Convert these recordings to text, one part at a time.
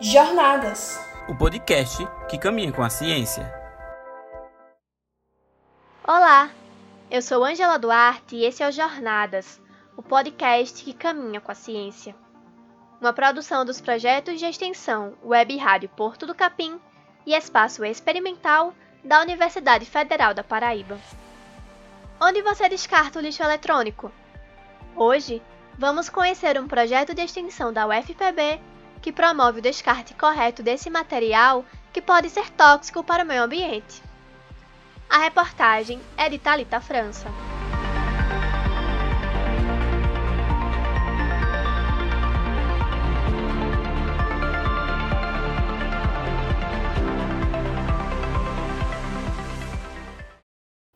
Jornadas o podcast que caminha com a ciência. Olá, eu sou Angela Duarte e esse é o Jornadas, o podcast que caminha com a ciência. Uma produção dos projetos de extensão Web Rádio Porto do Capim e Espaço Experimental da Universidade Federal da Paraíba. Onde você descarta o lixo eletrônico? Hoje, vamos conhecer um projeto de extensão da UFPB que promove o descarte correto desse material que pode ser tóxico para o meio ambiente. A reportagem é de Talita França.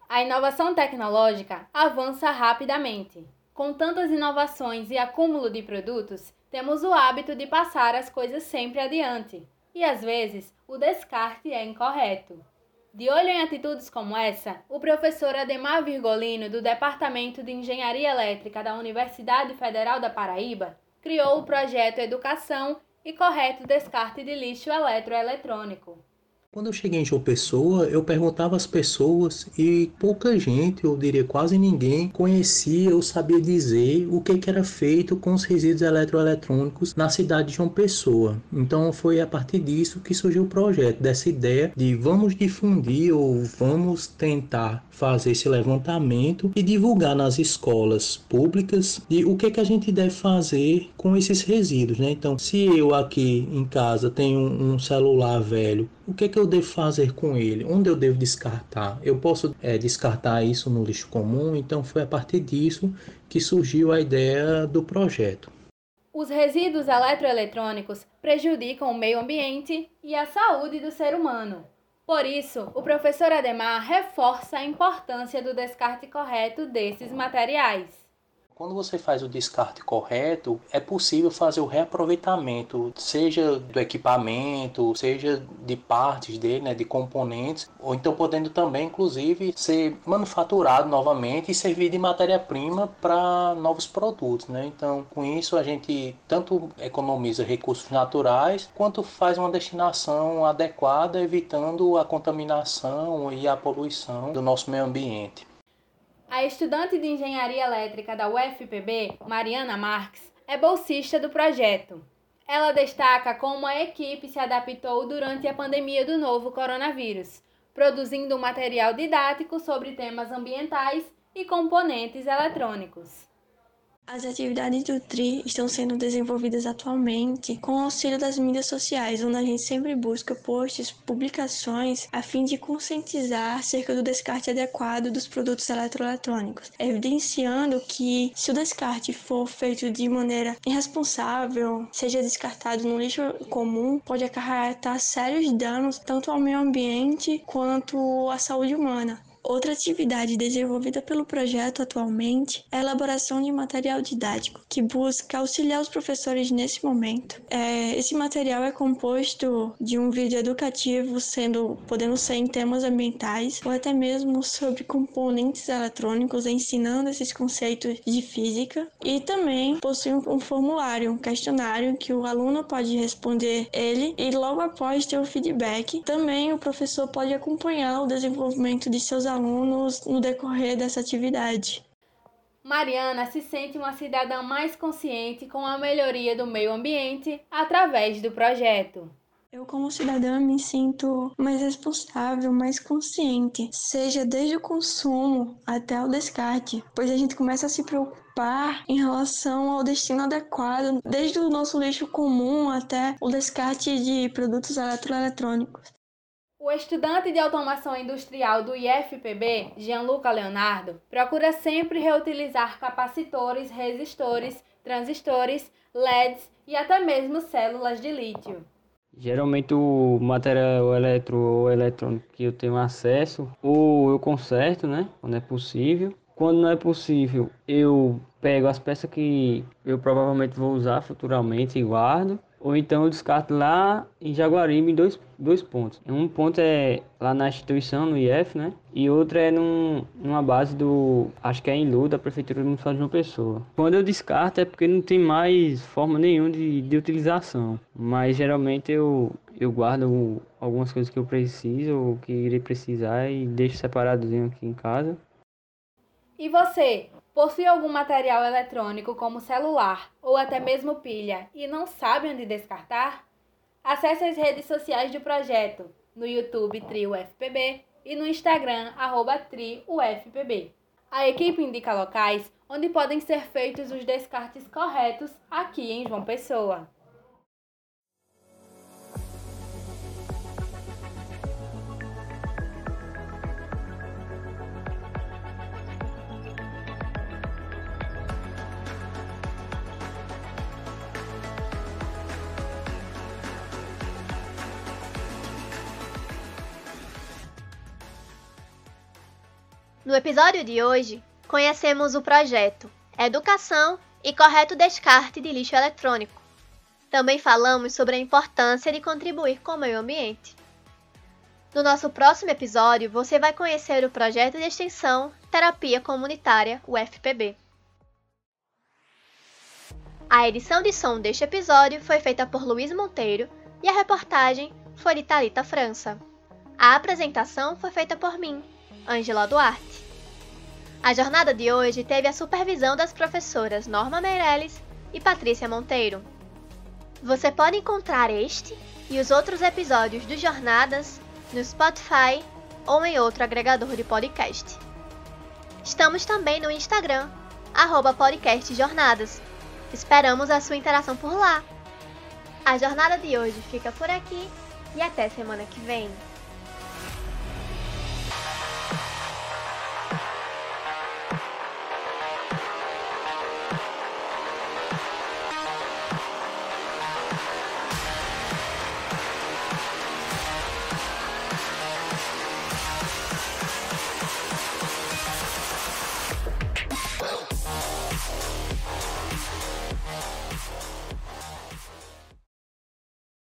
A inovação tecnológica avança rapidamente. Com tantas inovações e acúmulo de produtos, temos o hábito de passar as coisas sempre adiante, e às vezes o descarte é incorreto. De olho em atitudes como essa, o professor Ademar Virgolino, do Departamento de Engenharia Elétrica da Universidade Federal da Paraíba, criou o projeto Educação e Correto Descarte de Lixo Eletroeletrônico. Quando eu cheguei em João Pessoa, eu perguntava às pessoas e pouca gente, eu diria quase ninguém, conhecia ou sabia dizer o que, que era feito com os resíduos eletroeletrônicos na cidade de João Pessoa. Então foi a partir disso que surgiu o projeto, dessa ideia de vamos difundir ou vamos tentar fazer esse levantamento e divulgar nas escolas públicas de o que, que a gente deve fazer com esses resíduos. Né? Então, se eu aqui em casa tenho um celular velho, o que, que eu devo fazer com ele? Onde eu devo descartar? Eu posso é, descartar isso no lixo comum? Então foi a partir disso que surgiu a ideia do projeto. Os resíduos eletroeletrônicos prejudicam o meio ambiente e a saúde do ser humano. Por isso, o professor Ademar reforça a importância do descarte correto desses materiais. Quando você faz o descarte correto, é possível fazer o reaproveitamento, seja do equipamento, seja de partes dele, né, de componentes, ou então podendo também, inclusive, ser manufaturado novamente e servir de matéria-prima para novos produtos. Né? Então, com isso, a gente tanto economiza recursos naturais, quanto faz uma destinação adequada, evitando a contaminação e a poluição do nosso meio ambiente. A estudante de engenharia elétrica da UFPB, Mariana Marques, é bolsista do projeto. Ela destaca como a equipe se adaptou durante a pandemia do novo coronavírus, produzindo um material didático sobre temas ambientais e componentes eletrônicos. As atividades do TRI estão sendo desenvolvidas atualmente com o auxílio das mídias sociais, onde a gente sempre busca posts, publicações, a fim de conscientizar acerca do descarte adequado dos produtos eletroeletrônicos, evidenciando que se o descarte for feito de maneira irresponsável, seja descartado no lixo comum, pode acarretar sérios danos tanto ao meio ambiente quanto à saúde humana. Outra atividade desenvolvida pelo projeto atualmente é a elaboração de material didático, que busca auxiliar os professores nesse momento. É, esse material é composto de um vídeo educativo, sendo podendo ser em temas ambientais ou até mesmo sobre componentes eletrônicos, ensinando esses conceitos de física, e também possui um formulário, um questionário que o aluno pode responder ele e logo após ter o feedback, também o professor pode acompanhar o desenvolvimento de seus alunos alunos no decorrer dessa atividade. Mariana se sente uma cidadã mais consciente com a melhoria do meio ambiente através do projeto. Eu, como cidadã, me sinto mais responsável, mais consciente, seja desde o consumo até o descarte, pois a gente começa a se preocupar em relação ao destino adequado, desde o nosso lixo comum até o descarte de produtos eletroeletrônicos. O estudante de automação industrial do IFPB, Gianluca Leonardo, procura sempre reutilizar capacitores, resistores, transistores, LEDs e até mesmo células de lítio. Geralmente o material eletro ou eletrônico que eu tenho acesso, ou eu conserto, né, quando é possível. Quando não é possível, eu pego as peças que eu provavelmente vou usar futuramente e guardo ou então eu descarto lá em Jaguaribe dois, dois pontos. Um ponto é lá na instituição, no IF, né? E outro é num, numa base do, acho que é em Lu, da Prefeitura Municipal de uma Pessoa. Quando eu descarto é porque não tem mais forma nenhuma de, de utilização. Mas geralmente eu, eu guardo algumas coisas que eu preciso ou que irei precisar e deixo separadozinho aqui em casa. E você, possui algum material eletrônico como celular ou até mesmo pilha e não sabe onde descartar? Acesse as redes sociais do projeto no YouTube TriUFPB e no Instagram TriUFPB. A equipe indica locais onde podem ser feitos os descartes corretos aqui em João Pessoa. No episódio de hoje, conhecemos o projeto Educação e Correto Descarte de Lixo Eletrônico. Também falamos sobre a importância de contribuir com o meio ambiente. No nosso próximo episódio, você vai conhecer o projeto de extensão Terapia Comunitária UFPB. A edição de som deste episódio foi feita por Luiz Monteiro e a reportagem foi de Thalita França. A apresentação foi feita por mim, Ângela Duarte. A jornada de hoje teve a supervisão das professoras Norma Meirelles e Patrícia Monteiro. Você pode encontrar este e os outros episódios do Jornadas no Spotify ou em outro agregador de podcast. Estamos também no Instagram, podcastjornadas. Esperamos a sua interação por lá. A jornada de hoje fica por aqui e até semana que vem.